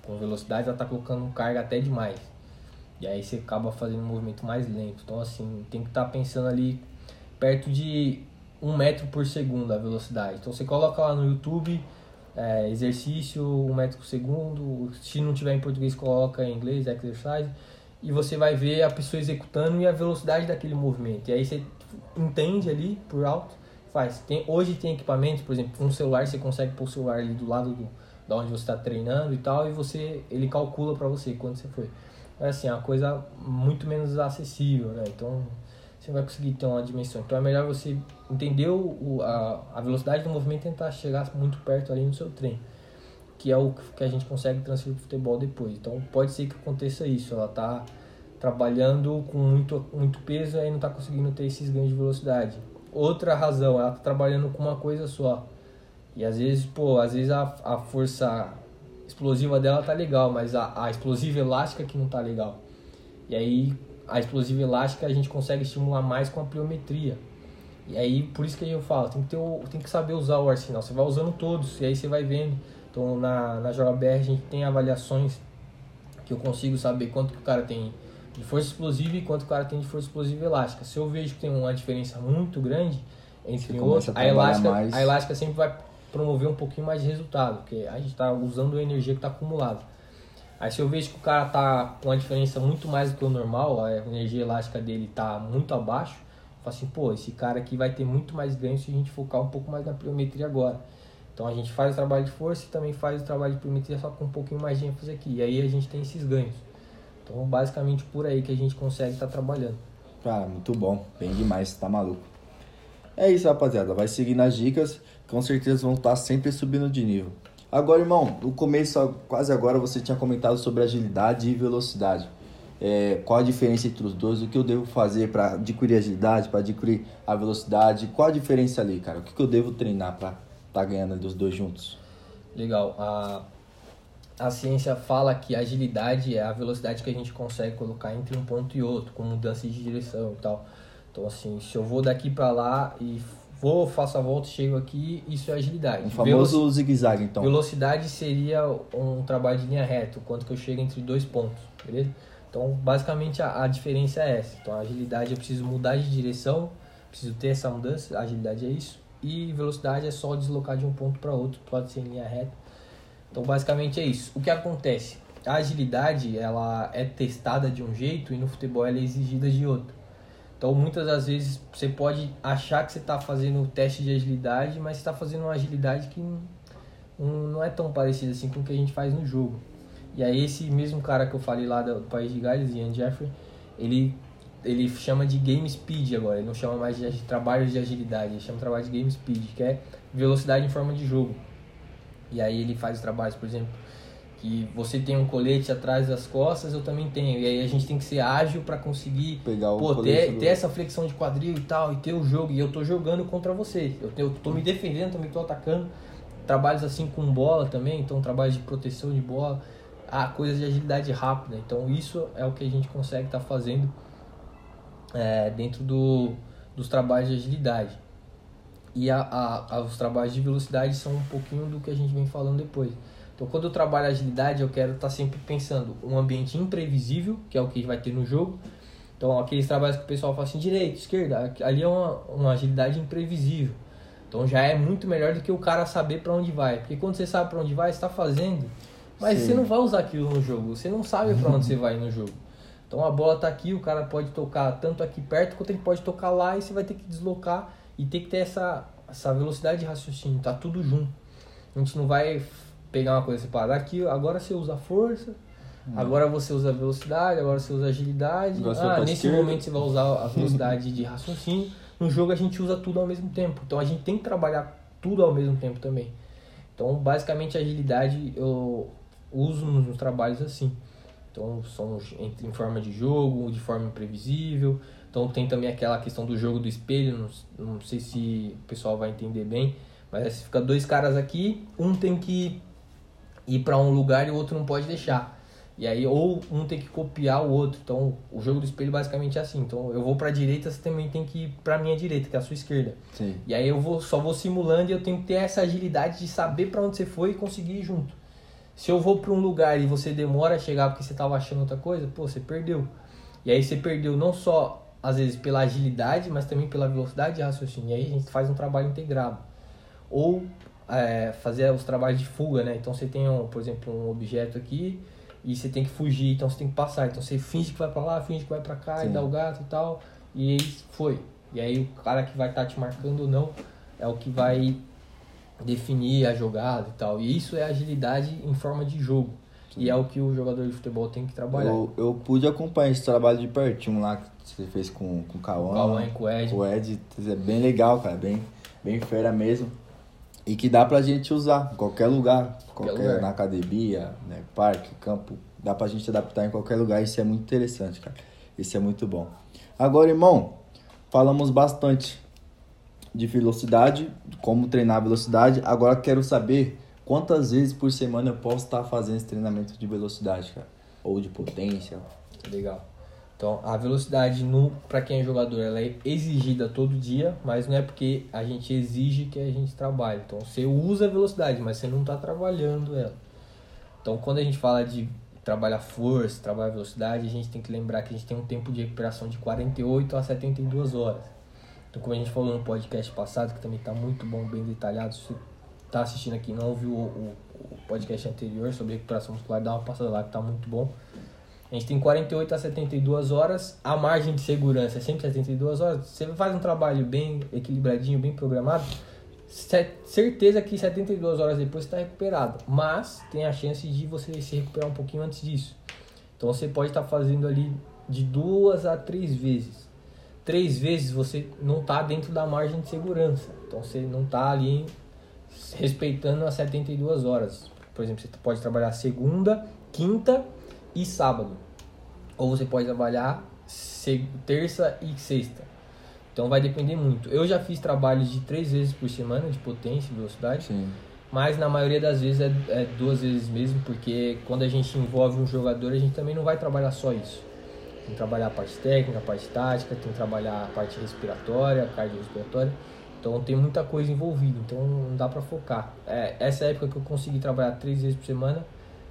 com velocidade, ela tá colocando carga até demais. E aí você acaba fazendo um movimento mais lento. Então assim, tem que estar tá pensando ali perto de um metro por segundo a velocidade. Então você coloca lá no YouTube é, exercício, um metro por segundo. Se não tiver em português, coloca em inglês, exercise. E você vai ver a pessoa executando e a velocidade daquele movimento. E aí você entende ali por alto, faz. Tem, hoje tem equipamentos, por exemplo, um celular você consegue pôr o celular ali do lado do, da onde você está treinando e tal, e você ele calcula para você quando você foi. É assim, é uma coisa muito menos acessível, né? Então você vai conseguir ter uma dimensão. Então é melhor você entender o, a, a velocidade do movimento e tentar chegar muito perto ali no seu treino. Que é o que a gente consegue transferir para o futebol depois. Então pode ser que aconteça isso. Ela está trabalhando com muito, muito peso e não está conseguindo ter esses ganhos de velocidade. Outra razão, ela está trabalhando com uma coisa só. E às vezes, pô, às vezes a, a força explosiva dela tá legal, mas a, a explosiva elástica que não tá legal. E aí a explosiva elástica a gente consegue estimular mais com a pliometria. E aí, por isso que eu falo, tem que, ter o, tem que saber usar o arsenal. Você vai usando todos, e aí você vai vendo. Então, na, na JBR a gente tem avaliações que eu consigo saber quanto que o cara tem de força explosiva e quanto o cara tem de força explosiva elástica. Se eu vejo que tem uma diferença muito grande entre um outro, a, a elástica, mais... a elástica sempre vai promover um pouquinho mais de resultado, porque a gente está usando a energia que está acumulada. Aí se eu vejo que o cara tá com uma diferença muito mais do que o normal, a energia elástica dele tá muito abaixo, eu falo assim, pô, esse cara aqui vai ter muito mais ganho se a gente focar um pouco mais na pliometria agora. Então a gente faz o trabalho de força e também faz o trabalho de pliometria só com um pouquinho mais de ênfase aqui. E aí a gente tem esses ganhos. Então basicamente por aí que a gente consegue estar tá trabalhando. Cara, muito bom. Bem demais, tá maluco. É isso, rapaziada. Vai seguindo as dicas. Com certeza vão estar tá sempre subindo de nível. Agora, irmão, no começo, quase agora, você tinha comentado sobre agilidade e velocidade. É, qual a diferença entre os dois? O que eu devo fazer para adquirir agilidade, para adquirir a velocidade? Qual a diferença ali, cara? O que, que eu devo treinar para estar tá ganhando dos dois juntos? Legal. A, a ciência fala que agilidade é a velocidade que a gente consegue colocar entre um ponto e outro, com mudança de direção e tal. Então, assim, se eu vou daqui para lá e vou, faço a volta, chego aqui, isso é agilidade. Um famoso Veloc... zigue-zague, então. Velocidade seria um trabalho de linha reta, quanto que eu chego entre dois pontos, beleza? Então, basicamente, a, a diferença é essa. Então, a agilidade eu preciso mudar de direção, preciso ter essa mudança, a agilidade é isso. E velocidade é só deslocar de um ponto para outro, pode ser em linha reta. Então, basicamente é isso. O que acontece? A agilidade, ela é testada de um jeito e no futebol ela é exigida de outro. Então, muitas das vezes você pode achar que você está fazendo o teste de agilidade, mas está fazendo uma agilidade que não, é tão parecida assim com o que a gente faz no jogo. E aí esse mesmo cara que eu falei lá do, País de Gales, Ian Jeffrey, ele, ele chama de Game Speed agora, ele não chama mais de trabalho de agilidade, ele chama de trabalho de Game Speed, que é velocidade em forma de jogo. E aí ele faz trabalhos, por exemplo, que você tem um colete atrás das costas, eu também tenho. E aí a gente tem que ser ágil para conseguir Pegar o pô, ter, ter, essa flexão de quadril e tal, e ter o jogo. E eu tô jogando contra você. Eu, eu tô me defendendo, também tô atacando. Trabalhos assim com bola também, então trabalhos de proteção de bola a coisas de agilidade rápida. Então isso é o que a gente consegue estar tá fazendo é, dentro do, dos trabalhos de agilidade. E a, a, os trabalhos de velocidade são um pouquinho do que a gente vem falando depois. Então quando eu trabalho agilidade eu quero estar tá sempre pensando um ambiente imprevisível, que é o que vai ter no jogo. Então aqueles trabalhos que o pessoal fala assim, direita, esquerda, ali é uma, uma agilidade imprevisível. Então já é muito melhor do que o cara saber para onde vai. Porque quando você sabe para onde vai, está fazendo mas Sim. você não vai usar aquilo no jogo, você não sabe para onde você vai no jogo. Então a bola tá aqui, o cara pode tocar tanto aqui perto quanto ele pode tocar lá e você vai ter que deslocar e ter que ter essa, essa velocidade de raciocínio, tá tudo junto. A gente não vai pegar uma coisa separada aqui, agora você usa força, hum. agora você usa velocidade, agora você usa agilidade. ah, nesse momento você vai usar a velocidade de raciocínio. No jogo a gente usa tudo ao mesmo tempo. Então a gente tem que trabalhar tudo ao mesmo tempo também. Então, basicamente, a agilidade eu uso nos trabalhos assim. Então, são em forma de jogo, de forma imprevisível. Então, tem também aquela questão do jogo do espelho. Não, não sei se o pessoal vai entender bem. Mas fica dois caras aqui, um tem que ir para um lugar e o outro não pode deixar. E aí, ou um tem que copiar o outro. Então, o jogo do espelho basicamente é assim. Então, eu vou para a direita, você também tem que ir para minha direita, que é a sua esquerda. Sim. E aí, eu vou, só vou simulando e eu tenho que ter essa agilidade de saber para onde você foi e conseguir ir junto. Se eu vou para um lugar e você demora a chegar porque você estava achando outra coisa, pô, você perdeu. E aí você perdeu não só às vezes pela agilidade, mas também pela velocidade de raciocínio. E aí a gente faz um trabalho integrado. Ou é, fazer os trabalhos de fuga, né? Então você tem, um, por exemplo, um objeto aqui e você tem que fugir, então você tem que passar. Então você finge que vai para lá, finge que vai para cá Sim. e dá o gato e tal. E aí foi. E aí o cara que vai estar tá te marcando ou não é o que vai definir a jogada e tal. E isso é agilidade em forma de jogo. Sim. E é o que o jogador de futebol tem que trabalhar. Eu, eu pude acompanhar esse trabalho de pertinho lá que você fez com, com o Cauã. Com o Cauã e com o Ed. Com o Ed. É bem legal, cara. Bem, bem fera mesmo. E que dá pra gente usar em qualquer lugar. Qualquer, qualquer lugar. Na academia, né, parque, campo. Dá pra gente adaptar em qualquer lugar. Isso é muito interessante, cara. Isso é muito bom. Agora, irmão, falamos bastante de velocidade, como treinar velocidade. Agora quero saber quantas vezes por semana eu posso estar fazendo esse treinamento de velocidade, cara, ou de potência. Legal. Então, a velocidade para quem é jogador, ela é exigida todo dia, mas não é porque a gente exige que a gente trabalhe. Então, você usa a velocidade, mas você não está trabalhando ela. Então, quando a gente fala de trabalhar força, trabalhar velocidade, a gente tem que lembrar que a gente tem um tempo de recuperação de 48 a 72 horas. Então, como a gente falou no podcast passado, que também está muito bom, bem detalhado, se você está assistindo aqui não ouviu o, o, o, podcast anterior sobre recuperação muscular, dá uma passada lá que está muito bom. A gente tem 48 a 72 horas, a margem de segurança é sempre 72 horas. Você faz um trabalho bem equilibradinho, bem programado, certeza que 72 horas depois está recuperado, mas tem a chance de você se recuperar um pouquinho antes disso. Então você pode estar tá fazendo ali de duas a três vezes três vezes você não está dentro da margem de segurança. Então você não está ali respeitando as 72 horas. Por exemplo, você pode trabalhar segunda, quinta e sábado. Ou você pode trabalhar terça e sexta. Então vai depender muito. Eu já fiz trabalhos de três vezes por semana de potência e velocidade. Sim. Mas na maioria das vezes é, é, duas vezes mesmo, porque quando a gente envolve um jogador, a gente também não vai trabalhar só isso. Tem que trabalhar a parte técnica, a parte tática, tem que trabalhar a parte respiratória, cardiorrespiratória. Então tem muita coisa envolvida, então não dá pra focar. É, essa época que eu consegui trabalhar três vezes por semana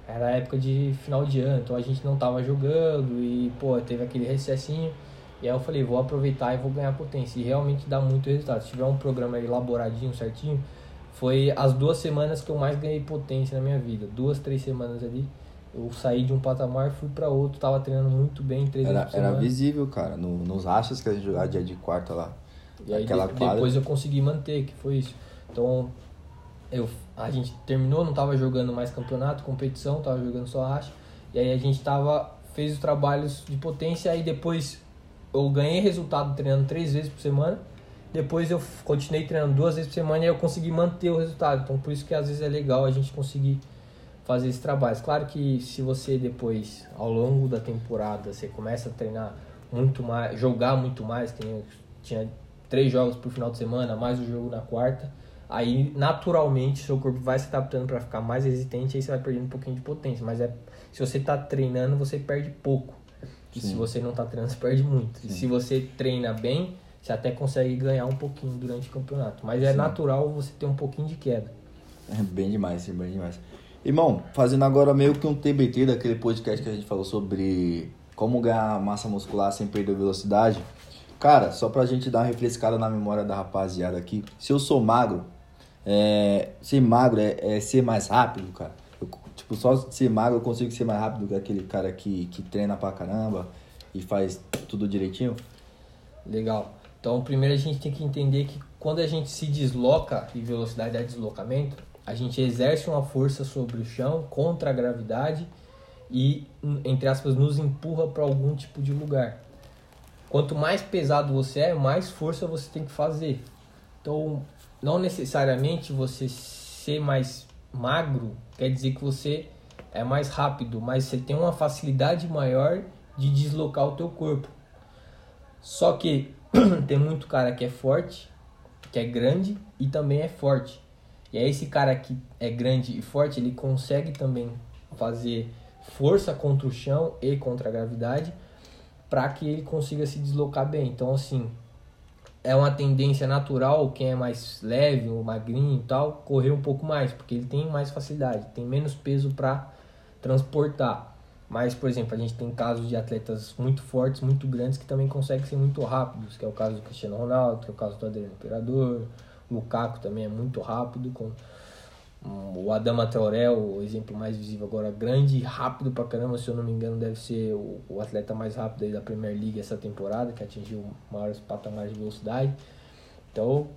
era a época de final de ano, então a gente não tava jogando e, pô, teve aquele recessinho. E aí eu falei, vou aproveitar e vou ganhar potência. E realmente dá muito resultado. Se tiver um programa elaboradinho, certinho, foi as duas semanas que eu mais ganhei potência na minha vida. Duas, três semanas ali. Eu saí de um patamar, fui para outro, tava treinando muito bem, três era. Era visível, cara, no, nos rachas que a gente jogava dia de quarta lá. E aí de, depois eu consegui manter, que foi isso. Então, eu, a gente terminou, não tava jogando mais campeonato, competição, tava jogando só racha. E aí a gente tava, fez os trabalhos de potência, aí depois eu ganhei resultado treinando três vezes por semana. Depois eu continuei treinando duas vezes por semana e eu consegui manter o resultado. Então por isso que às vezes é legal a gente conseguir fazer esse trabalho. Claro que se você depois, ao longo da temporada, você começa a treinar muito mais, jogar muito mais, tem, tinha três jogos por final de semana, mais o jogo na quarta, aí naturalmente seu corpo vai se adaptando para ficar mais resistente, aí você vai perdendo um pouquinho de potência. Mas é se você está treinando, você perde pouco. E se você não está treinando, você perde muito. Sim. E se você treina bem, você até consegue ganhar um pouquinho durante o campeonato. Mas é Sim. natural você ter um pouquinho de queda. É bem demais, bem demais. Irmão, fazendo agora meio que um TBT daquele podcast que a gente falou sobre como ganhar massa muscular sem perder velocidade. Cara, só pra gente dar uma refrescada na memória da rapaziada aqui. Se eu sou magro, é, ser magro é, é ser mais rápido, cara. Tipo, só ser magro eu consigo ser mais rápido que aquele cara que, que treina pra caramba e faz tudo direitinho? Legal. Então, primeiro a gente tem que entender que quando a gente se desloca, e velocidade é deslocamento, a gente exerce uma força sobre o chão contra a gravidade e, entre aspas, nos empurra para algum tipo de lugar. Quanto mais pesado você é, mais força você tem que fazer. Então, não necessariamente você ser mais magro quer dizer que você é mais rápido, mas você tem uma facilidade maior de deslocar o teu corpo. Só que tem muito cara que é forte, que é grande e também é forte. E aí esse cara que é grande e forte, ele consegue também fazer força contra o chão e contra a gravidade para que ele consiga se deslocar bem. Então assim, é uma tendência natural, quem é mais leve, ou magrinho e tal, correr um pouco mais, porque ele tem mais facilidade, tem menos peso para transportar. Mas, por exemplo, a gente tem casos de atletas muito fortes, muito grandes, que também conseguem ser muito rápidos, que é o caso do Cristiano Ronaldo, que é o caso do Adriano Imperador, o Lukaku também é muito rápido, com o Adama Traoré, o exemplo mais visível agora, grande e rápido pra caramba, se eu não me engano, deve ser o, o atleta mais rápido da Premier League essa temporada, que atingiu maiores patamares de velocidade. Então,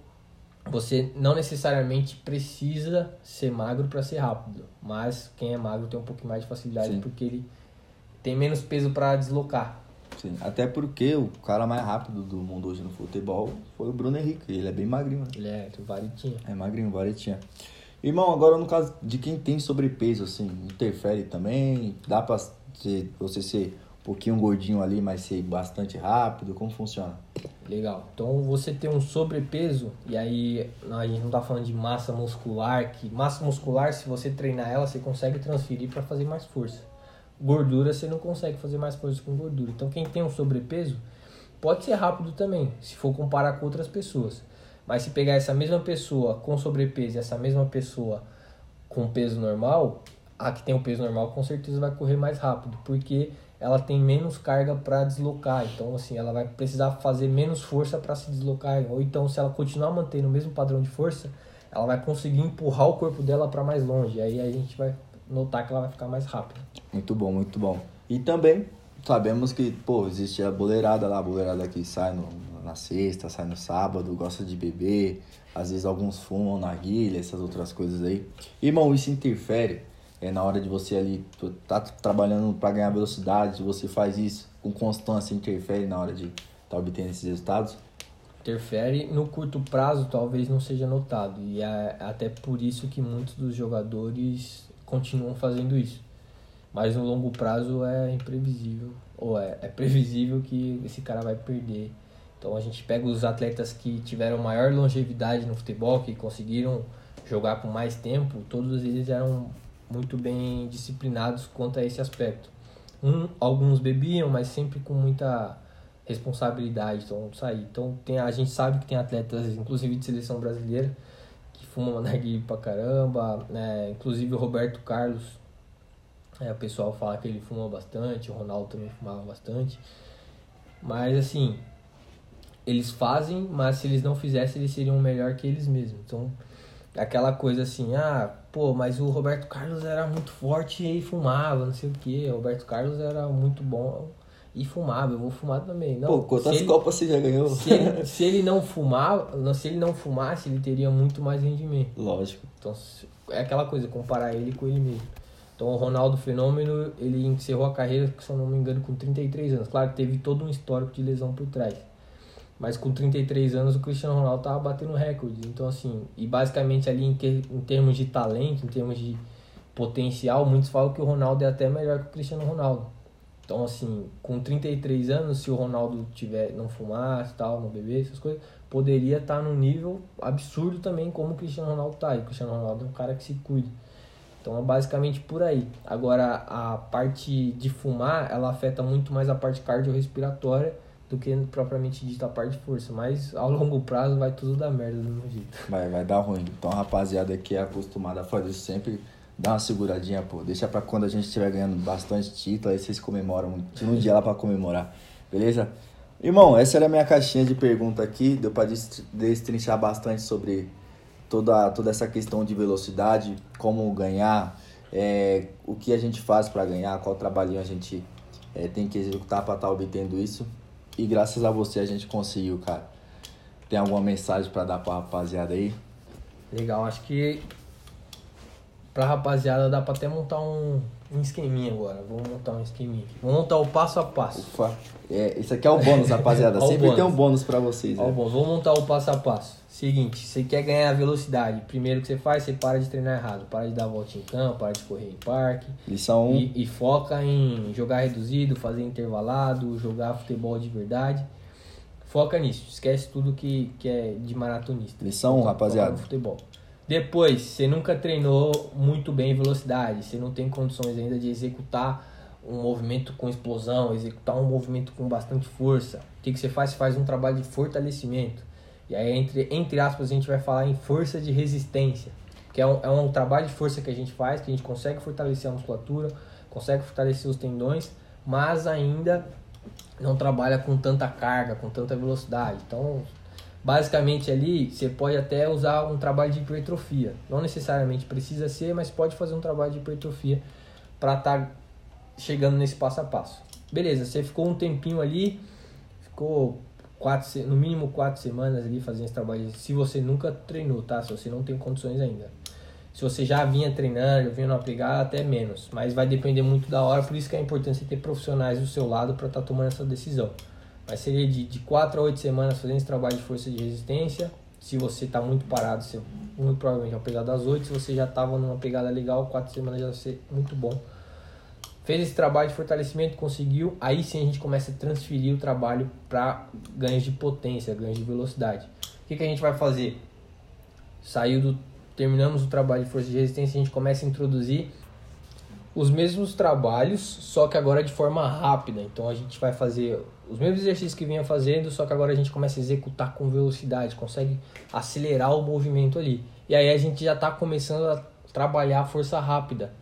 você não necessariamente precisa ser magro para ser rápido, mas quem é magro tem um pouquinho mais de facilidade Sim. porque ele tem menos peso para deslocar. Sim, até porque o cara mais rápido do mundo hoje no futebol foi o Bruno Henrique, ele é bem magrinho. Né? Ele é, varetinha. É magrinho, varetinha. Irmão, agora no caso de quem tem sobrepeso, assim, interfere também? Dá pra ser, você ser um pouquinho gordinho ali, mas ser bastante rápido? Como funciona? Legal. Então você tem um sobrepeso, e aí a gente não tá falando de massa muscular, que massa muscular, se você treinar ela, você consegue transferir para fazer mais força. Gordura, você não consegue fazer mais força com gordura. Então quem tem um sobrepeso pode ser rápido também, se for comparar com outras pessoas. Mas se pegar essa mesma pessoa com sobrepeso e essa mesma pessoa com peso normal, a que tem o peso normal com certeza vai correr mais rápido, porque ela tem menos carga para deslocar. Então, assim, ela vai precisar fazer menos força para se deslocar. Ou então, se ela continuar mantendo o mesmo padrão de força, ela vai conseguir empurrar o corpo dela para mais longe. Aí a gente vai notar que ela vai ficar mais rápida. Muito bom, muito bom. E também sabemos que, pô, existe a boleirada lá, a boleirada que sai no, na sexta, sai no sábado, gosta de beber, às vezes alguns fumam na guilha, essas outras coisas aí. Irmão, isso interfere é, na hora de você ali, tá trabalhando para ganhar velocidade, você faz isso com constância, interfere na hora de tá obtendo esses resultados? interfere. No curto prazo, talvez não seja notado. E é até por isso que muitos dos jogadores continuam fazendo isso. Mas no longo prazo é imprevisível, ou é, é previsível que esse cara vai perder. Então a gente pega os atletas que tiveram maior longevidade no futebol, que conseguiram jogar por mais tempo, todos eles eram muito bem disciplinados quanto a esse aspecto. Um, alguns bebiam, mas sempre com muita responsabilidade, então sair. Então tem, a gente sabe que tem atletas, inclusive de seleção brasileira, que fumam narguilé pra caramba, né? inclusive o Roberto Carlos, é, o pessoal fala que ele fuma bastante, o Ronaldo também fumava bastante, mas assim, eles fazem, mas se eles não fizessem, eles seriam melhor que eles mesmos. Então, aquela coisa assim, ah, pô, mas o Roberto Carlos era muito forte e fumava, não sei o que. O Roberto Carlos era muito bom e fumava, eu vou fumar também. Não, Pô, quantas copas você já ganhou? Se ele, se ele não fumar, se ele não fumasse, ele teria muito mais rendimento. Lógico. Então, é aquela coisa, comparar ele com ele mesmo. Então, o Ronaldo Fenômeno, ele encerrou a carreira, se eu não me engano, com 33 anos. Claro teve todo um histórico de lesão por trás. Mas com 33 anos o Cristiano Ronaldo tava batendo recorde. Então, assim, e basicamente ali em, que, em termos de talento, em termos de potencial, muitos falam que o Ronaldo é até melhor que o Cristiano Ronaldo. Então, assim, com 33 anos, se o Ronaldo tiver não fumasse, tal, não beber, essas coisas, poderia estar tá num nível absurdo também como o Cristiano Ronaldo tá. E o Cristiano Ronaldo é um cara que se cuida. Então é basicamente por aí. Agora a parte de fumar, ela afeta muito mais a parte cardiorrespiratória do que propriamente dita a parte de força. Mas ao longo prazo vai tudo dar merda do mesmo jeito. Vai, vai dar ruim. Então, rapaziada que é acostumada a fazer isso sempre, dá uma seguradinha, pô. Deixa pra quando a gente estiver ganhando bastante título, aí vocês comemoram. Tira um dia lá pra comemorar. Beleza? Irmão, essa era a minha caixinha de pergunta aqui. Deu pra destrinchar bastante sobre toda, toda essa questão de velocidade, como ganhar, é, o que a gente faz para ganhar, qual trabalhinho a gente é, tem que executar para estar tá obtendo isso. E graças a você a gente conseguiu, cara. Tem alguma mensagem para dar pra rapaziada aí? Legal, acho que pra rapaziada dá pra até montar um, um esqueminha agora. Vamos montar um esqueminha. Vamos montar o passo a passo. Ufa. É, isso aqui é o bônus, rapaziada. Sempre bônus. tem um bônus pra vocês. Ó, né? bônus. Vamos montar o passo a passo. Seguinte, você quer ganhar velocidade. Primeiro que você faz, você para de treinar errado. Para de dar volta em campo, para de correr em parque. Lição 1. E, e foca em jogar reduzido, fazer intervalado, jogar futebol de verdade. Foca nisso. Esquece tudo que, que é de maratonista. Lição 1, rapaziada. Futebol. Depois, você nunca treinou muito bem velocidade. Você não tem condições ainda de executar um movimento com explosão, executar um movimento com bastante força. O que, que você faz? Você faz um trabalho de fortalecimento e aí, entre, entre aspas, a gente vai falar em força de resistência, que é um, é um trabalho de força que a gente faz, que a gente consegue fortalecer a musculatura, consegue fortalecer os tendões, mas ainda não trabalha com tanta carga, com tanta velocidade. Então, basicamente ali, você pode até usar um trabalho de hipertrofia. Não necessariamente precisa ser, mas pode fazer um trabalho de hipertrofia para estar tá chegando nesse passo a passo. Beleza, você ficou um tempinho ali, ficou quatro, no mínimo quatro semanas ali fazendo esse trabalho. Se você nunca treinou, tá? Se você não tem condições ainda. Se você já vinha treinando, vinha numa pegada, até menos. Mas vai depender muito da hora, por isso que é importante ter profissionais do seu lado para estar tá tomando essa decisão. Mas seria de, de 4 a 8 semanas fazendo esse trabalho de força de resistência. Se você está muito parado, você, muito provavelmente ao pegar das 8. Se você já estava numa pegada legal, 4 semanas já vai ser muito bom fez esse trabalho de fortalecimento, conseguiu, aí sim a gente começa a transferir o trabalho para ganhos de potência, ganhos de velocidade. O que, que a gente vai fazer? Saiu do. Terminamos o trabalho de força de resistência, a gente começa a introduzir os mesmos trabalhos, só que agora de forma rápida. Então a gente vai fazer os mesmos exercícios que vinha fazendo, só que agora a gente começa a executar com velocidade, consegue acelerar o movimento ali. E aí a gente já está começando a trabalhar a força rápida.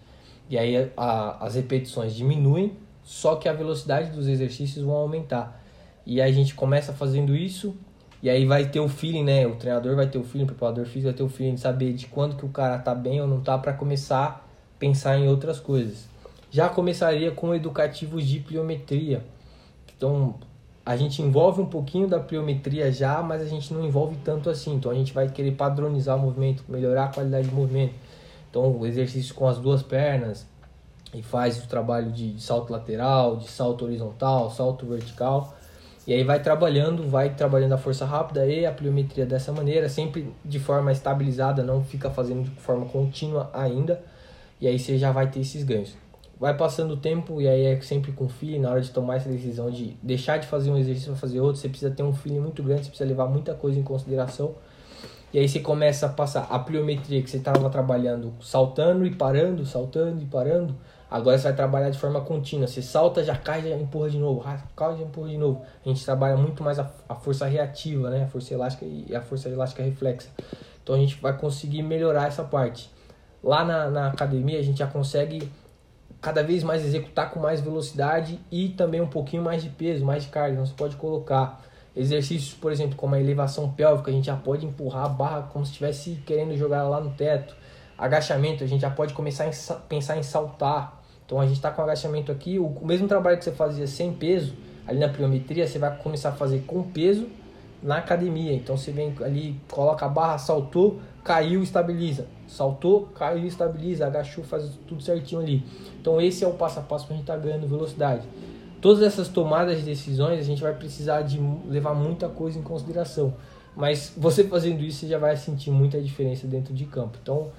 E aí a, as repetições diminuem, só que a velocidade dos exercícios vão aumentar. E aí a gente começa fazendo isso, e aí vai ter o feeling, né? O treinador vai ter o feeling, o preparador físico vai ter o feeling de saber de quando que o cara tá bem ou não tá para começar a pensar em outras coisas. Já começaria com educativos de pliometria. Então, a gente envolve um pouquinho da pliometria já, mas a gente não envolve tanto assim. Então, a gente vai querer padronizar o movimento, melhorar a qualidade do movimento então, o exercício com as duas pernas e faz o trabalho de salto lateral, de salto horizontal, salto vertical. E aí vai trabalhando, vai trabalhando a força rápida e a pliometria dessa maneira, sempre de forma estabilizada, não fica fazendo de forma contínua ainda. E aí você já vai ter esses ganhos. Vai passando o tempo e aí é sempre com feeling, na hora de tomar essa decisão de deixar de fazer um exercício para fazer outro, você precisa ter um feeling muito grande, você precisa levar muita coisa em consideração. E aí você começa a passar a pliometria que você estava trabalhando saltando e parando, saltando e parando Agora você vai trabalhar de forma contínua. Você salta, já cai, já empurra de novo. Cai, já empurra de novo. A gente trabalha muito mais a, a força reativa, né? A força elástica e a força elástica reflexa. Então a gente vai conseguir melhorar essa parte. Lá na, na academia a gente já consegue cada vez mais executar com mais velocidade e também um pouquinho mais de peso, mais de carga. Então você pode colocar exercícios, por exemplo, como a elevação pélvica, a gente já pode empurrar a barra como se estivesse querendo jogar lá no teto. Agachamento, a gente já pode começar a pensar em saltar. Então a gente está com agachamento aqui, o mesmo trabalho que você fazia sem peso, ali na pliometria, você vai começar a fazer com peso na academia. Então você vem ali, coloca a barra, saltou, caiu, estabiliza. Saltou, caiu, estabiliza, agachou, faz tudo certinho ali. Então esse é o passo a passo para a gente estar tá ganhando velocidade. Todas essas tomadas de decisões a gente vai precisar de levar muita coisa em consideração. Mas você fazendo isso, você já vai sentir muita diferença dentro de campo. Então,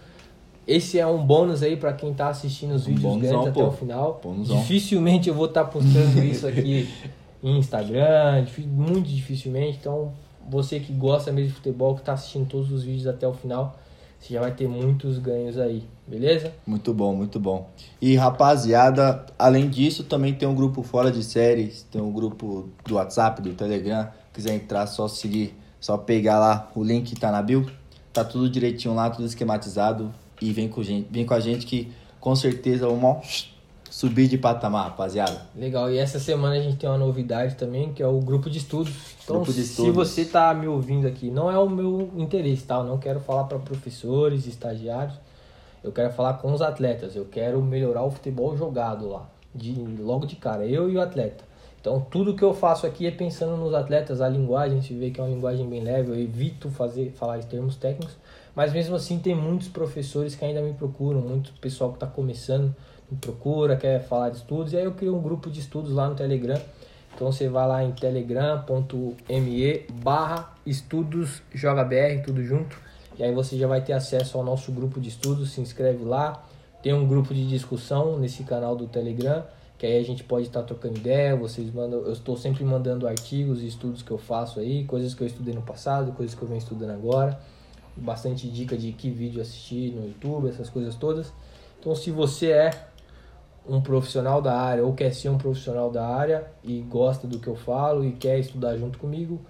esse é um bônus aí para quem tá assistindo os vídeos Bônusão, grandes até pô. o final. Bônusão. Dificilmente eu vou estar tá postando isso aqui em Instagram, muito dificilmente. Então, você que gosta mesmo de futebol, que tá assistindo todos os vídeos até o final, você já vai ter muitos ganhos aí, beleza? Muito bom, muito bom. E rapaziada, além disso, também tem um grupo fora de séries, tem um grupo do WhatsApp, do Telegram. Quiser entrar, só seguir, só pegar lá o link que tá na bio. Tá tudo direitinho lá, tudo esquematizado e vem com, gente, vem com a gente que com certeza vamos subir de patamar, rapaziada. Legal, e essa semana a gente tem uma novidade também, que é o grupo de estudos. Então, grupo de estudos. se você tá me ouvindo aqui, não é o meu interesse, tá? Eu não quero falar para professores, estagiários. Eu quero falar com os atletas. Eu quero melhorar o futebol jogado lá, de logo de cara, eu e o atleta. Então, tudo que eu faço aqui é pensando nos atletas, a linguagem, se vê que é uma linguagem bem leve, eu evito fazer falar em termos técnicos mas mesmo assim tem muitos professores que ainda me procuram, muito pessoal que está começando me procura, quer falar de estudos, e aí eu crio um grupo de estudos lá no Telegram. Então você vai lá em telegram.me barra tudo junto. E aí você já vai ter acesso ao nosso grupo de estudos, se inscreve lá. Tem um grupo de discussão nesse canal do Telegram, que aí a gente pode estar tá trocando ideia, vocês mandam, eu estou sempre mandando artigos e estudos que eu faço aí, coisas que eu estudei no passado, coisas que eu venho estudando agora bastante dica de que vídeo assistir no YouTube, essas coisas todas. Então, se você é um profissional da área ou quer ser um profissional da área e gosta do que eu falo e quer estudar junto comigo,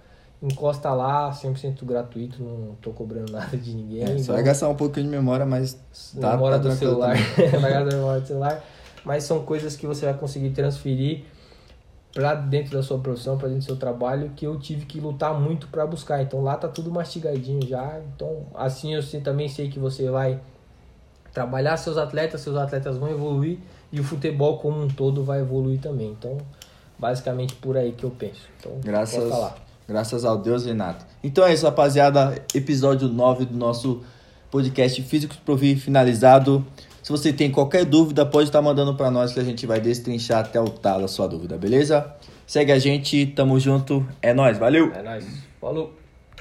encosta lá, 100% gratuito, não tô cobrando nada de ninguém. É, só vai gastar um pouquinho de memória, mas tá, memória tá do celular, vai gastar memória do celular, mas são coisas que você vai conseguir transferir para dentro da sua profissão, para dentro do seu trabalho, que eu tive que lutar muito para buscar. Então lá tá tudo mastigadinho já. Então assim eu também sei que você vai trabalhar seus atletas, seus atletas vão evoluir e o futebol como um todo vai evoluir também. Então, basicamente por aí que eu penso. Então, graças, graças ao Deus, Renato. Então é isso, rapaziada. Episódio 9 do nosso podcast Físico Provi finalizado. Se você tem qualquer dúvida, pode estar mandando para nós que a gente vai destrinchar até o talo a sua dúvida, beleza? Segue a gente, tamo junto, é nós, valeu! É nóis, falou!